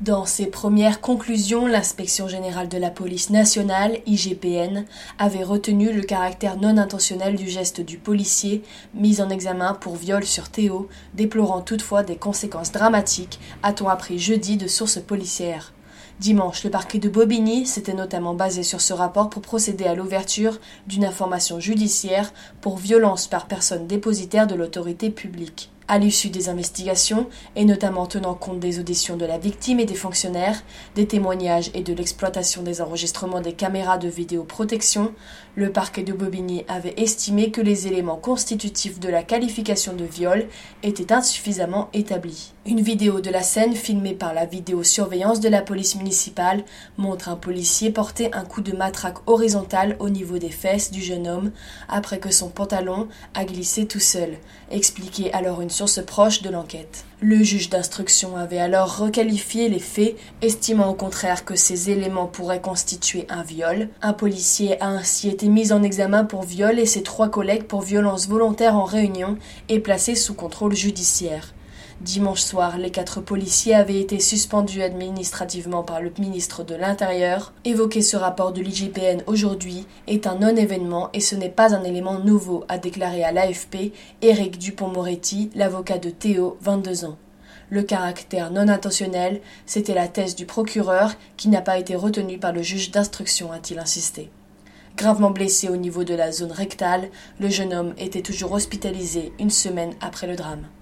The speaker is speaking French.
Dans ses premières conclusions, l'inspection générale de la police nationale, IGPN, avait retenu le caractère non intentionnel du geste du policier, mis en examen pour viol sur Théo, déplorant toutefois des conséquences dramatiques, a-t-on appris jeudi de sources policières. Dimanche, le parquet de Bobigny s'était notamment basé sur ce rapport pour procéder à l'ouverture d'une information judiciaire pour violence par personne dépositaire de l'autorité publique. À l'issue des investigations, et notamment tenant compte des auditions de la victime et des fonctionnaires, des témoignages et de l'exploitation des enregistrements des caméras de vidéoprotection, le parquet de Bobigny avait estimé que les éléments constitutifs de la qualification de viol étaient insuffisamment établis. Une vidéo de la scène filmée par la vidéosurveillance de la police municipale montre un policier porter un coup de matraque horizontal au niveau des fesses du jeune homme après que son pantalon a glissé tout seul, expliquait alors une source proche de l'enquête. Le juge d'instruction avait alors requalifié les faits, estimant au contraire que ces éléments pourraient constituer un viol. Un policier a ainsi été mis en examen pour viol et ses trois collègues pour violence volontaire en réunion et placés sous contrôle judiciaire. Dimanche soir, les quatre policiers avaient été suspendus administrativement par le ministre de l'Intérieur. Évoquer ce rapport de l'IGPN aujourd'hui est un non-événement et ce n'est pas un élément nouveau, a déclaré à l'AFP Éric Dupont-Moretti, l'avocat de Théo, 22 ans. Le caractère non intentionnel, c'était la thèse du procureur qui n'a pas été retenue par le juge d'instruction, a-t-il insisté. Gravement blessé au niveau de la zone rectale, le jeune homme était toujours hospitalisé une semaine après le drame.